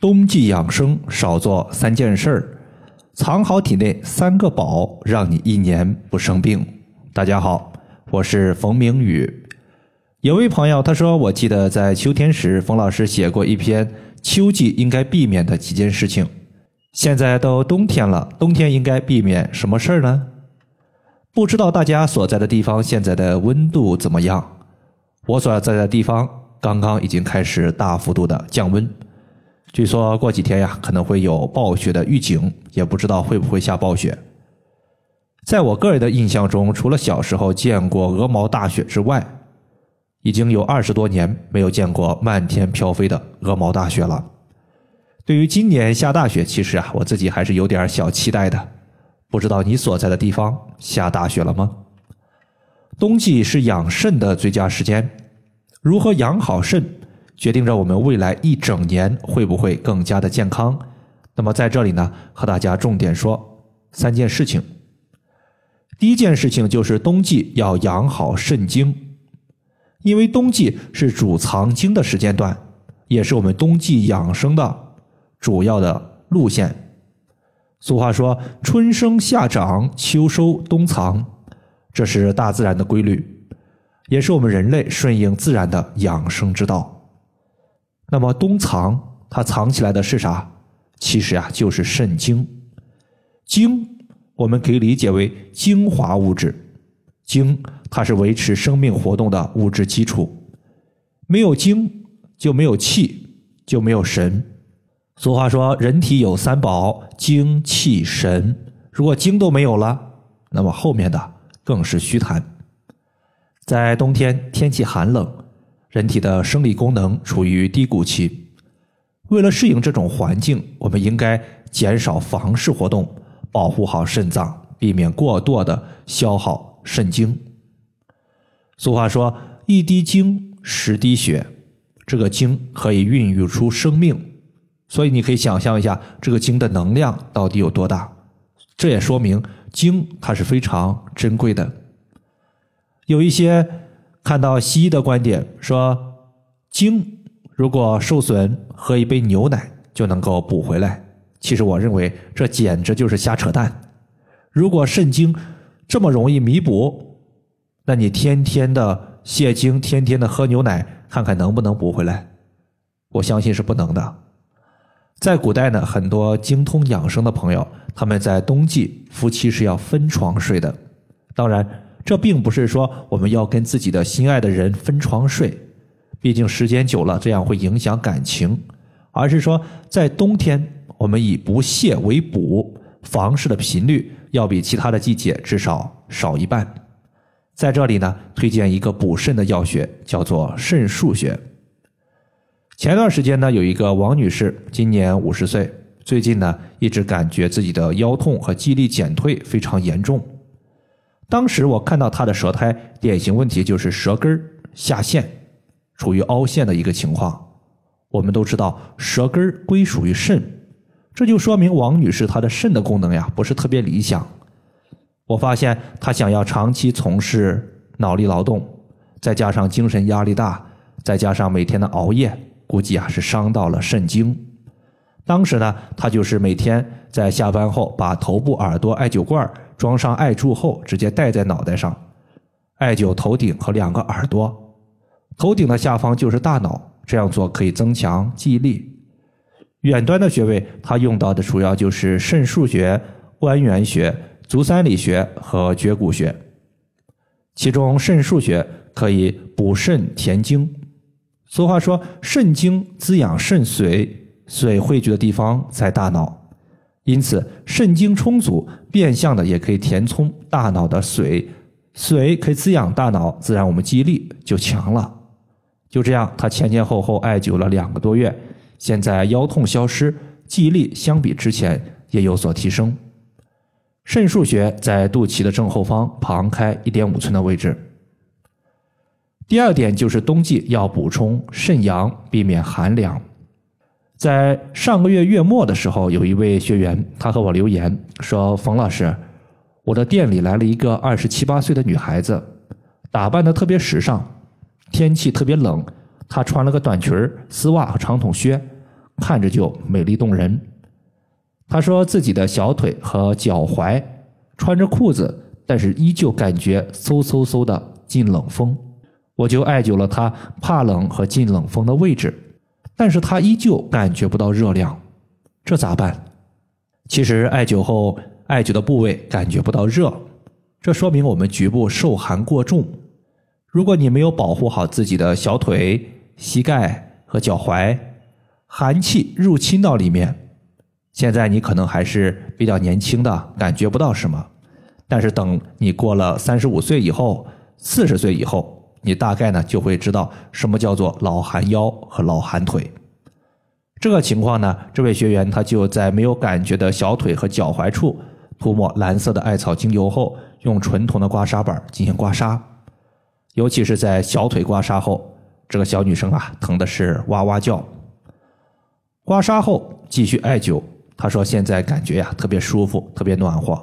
冬季养生少做三件事儿，藏好体内三个宝，让你一年不生病。大家好，我是冯明宇。有位朋友他说，我记得在秋天时，冯老师写过一篇秋季应该避免的几件事情。现在都冬天了，冬天应该避免什么事儿呢？不知道大家所在的地方现在的温度怎么样？我所在的地方刚刚已经开始大幅度的降温。据说过几天呀，可能会有暴雪的预警，也不知道会不会下暴雪。在我个人的印象中，除了小时候见过鹅毛大雪之外，已经有二十多年没有见过漫天飘飞的鹅毛大雪了。对于今年下大雪，其实啊，我自己还是有点小期待的。不知道你所在的地方下大雪了吗？冬季是养肾的最佳时间，如何养好肾？决定着我们未来一整年会不会更加的健康。那么在这里呢，和大家重点说三件事情。第一件事情就是冬季要养好肾精，因为冬季是主藏精的时间段，也是我们冬季养生的主要的路线。俗话说：“春生夏长，秋收冬藏”，这是大自然的规律，也是我们人类顺应自然的养生之道。那么冬藏它藏起来的是啥？其实啊，就是肾精。精我们可以理解为精华物质，精它是维持生命活动的物质基础。没有精就没有气，就没有神。俗话说，人体有三宝：精、气、神。如果精都没有了，那么后面的更是虚谈。在冬天天气寒冷。人体的生理功能处于低谷期，为了适应这种环境，我们应该减少房事活动，保护好肾脏，避免过多的消耗肾精。俗话说：“一滴精，十滴血。”这个精可以孕育出生命，所以你可以想象一下，这个精的能量到底有多大？这也说明精它是非常珍贵的。有一些。看到西医的观点说，精如果受损，喝一杯牛奶就能够补回来。其实我认为这简直就是瞎扯淡。如果肾精这么容易弥补，那你天天的泻精，天天的喝牛奶，看看能不能补回来？我相信是不能的。在古代呢，很多精通养生的朋友，他们在冬季夫妻是要分床睡的。当然。这并不是说我们要跟自己的心爱的人分床睡，毕竟时间久了这样会影响感情，而是说在冬天我们以不泻为补，房事的频率要比其他的季节至少少一半。在这里呢，推荐一个补肾的药学，叫做肾腧穴。前段时间呢，有一个王女士，今年五十岁，最近呢一直感觉自己的腰痛和记忆力减退非常严重。当时我看到他的舌苔，典型问题就是舌根下陷，处于凹陷的一个情况。我们都知道舌根归属于肾，这就说明王女士她的肾的功能呀不是特别理想。我发现她想要长期从事脑力劳动，再加上精神压力大，再加上每天的熬夜，估计啊是伤到了肾经。当时呢，她就是每天在下班后把头部、耳朵艾灸罐装上艾柱后，直接戴在脑袋上，艾灸头顶和两个耳朵，头顶的下方就是大脑。这样做可以增强记忆力。远端的穴位，它用到的主要就是肾腧穴、关元穴、足三里穴和绝骨穴。其中肾腧穴可以补肾填精。俗话说，肾精滋养肾髓，髓汇聚的地方在大脑。因此，肾精充足，变相的也可以填充大脑的髓，髓可以滋养大脑，自然我们记忆力就强了。就这样，他前前后后艾灸了两个多月，现在腰痛消失，记忆力相比之前也有所提升。肾腧穴在肚脐的正后方，旁开一点五寸的位置。第二点就是冬季要补充肾阳，避免寒凉。在上个月月末的时候，有一位学员，他和我留言说：“冯老师，我的店里来了一个二十七八岁的女孩子，打扮的特别时尚。天气特别冷，她穿了个短裙丝袜和长筒靴，看着就美丽动人。他说自己的小腿和脚踝穿着裤子，但是依旧感觉嗖嗖嗖的进冷风。我就艾灸了他怕冷和进冷风的位置，但是他依旧感觉不到热量，这咋办？其实艾灸后，艾灸的部位感觉不到热，这说明我们局部受寒过重。如果你没有保护好自己的小腿、膝盖和脚踝，寒气入侵到里面。现在你可能还是比较年轻的，感觉不到什么，但是等你过了三十五岁以后、四十岁以后，你大概呢就会知道什么叫做老寒腰和老寒腿。这个情况呢，这位学员他就在没有感觉的小腿和脚踝处涂抹蓝色的艾草精油后，用纯铜的刮痧板进行刮痧，尤其是在小腿刮痧后，这个小女生啊疼的是哇哇叫。刮痧后继续艾灸。他说：“现在感觉呀，特别舒服，特别暖和。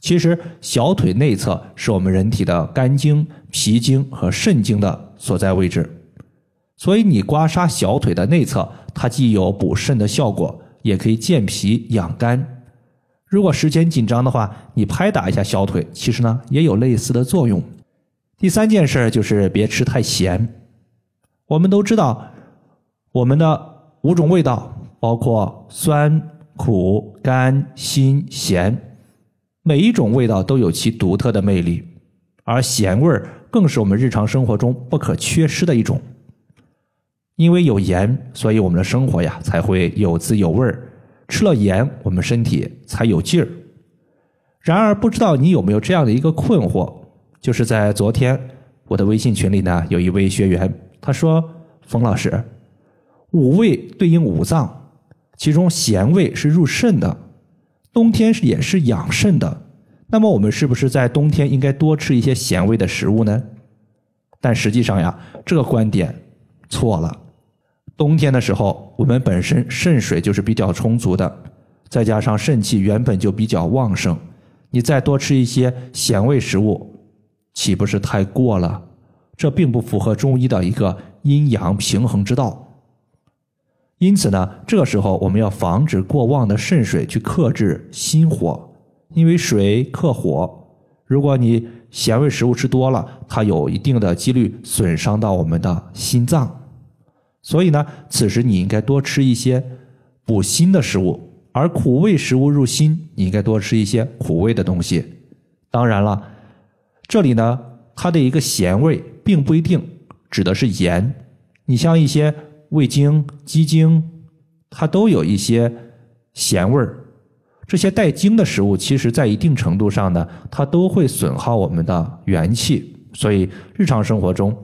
其实小腿内侧是我们人体的肝经、脾经和肾经的所在位置，所以你刮痧小腿的内侧，它既有补肾的效果，也可以健脾养肝。如果时间紧张的话，你拍打一下小腿，其实呢也有类似的作用。第三件事就是别吃太咸。我们都知道，我们的五种味道。”包括酸、苦、甘、辛、咸，每一种味道都有其独特的魅力，而咸味儿更是我们日常生活中不可缺失的一种。因为有盐，所以我们的生活呀才会有滋有味儿。吃了盐，我们身体才有劲儿。然而，不知道你有没有这样的一个困惑，就是在昨天我的微信群里呢，有一位学员他说：“冯老师，五味对应五脏。”其中咸味是入肾的，冬天是也是养肾的。那么我们是不是在冬天应该多吃一些咸味的食物呢？但实际上呀，这个观点错了。冬天的时候，我们本身肾水就是比较充足的，再加上肾气原本就比较旺盛，你再多吃一些咸味食物，岂不是太过了？这并不符合中医的一个阴阳平衡之道。因此呢，这个时候我们要防止过旺的肾水去克制心火，因为水克火。如果你咸味食物吃多了，它有一定的几率损伤到我们的心脏。所以呢，此时你应该多吃一些补心的食物，而苦味食物入心，你应该多吃一些苦味的东西。当然了，这里呢，它的一个咸味并不一定指的是盐，你像一些。味精、鸡精，它都有一些咸味儿。这些带精的食物，其实在一定程度上呢，它都会损耗我们的元气。所以日常生活中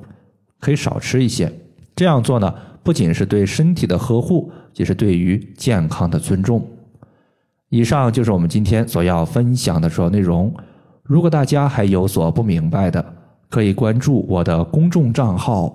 可以少吃一些。这样做呢，不仅是对身体的呵护，也是对于健康的尊重。以上就是我们今天所要分享的主要内容。如果大家还有所不明白的，可以关注我的公众账号。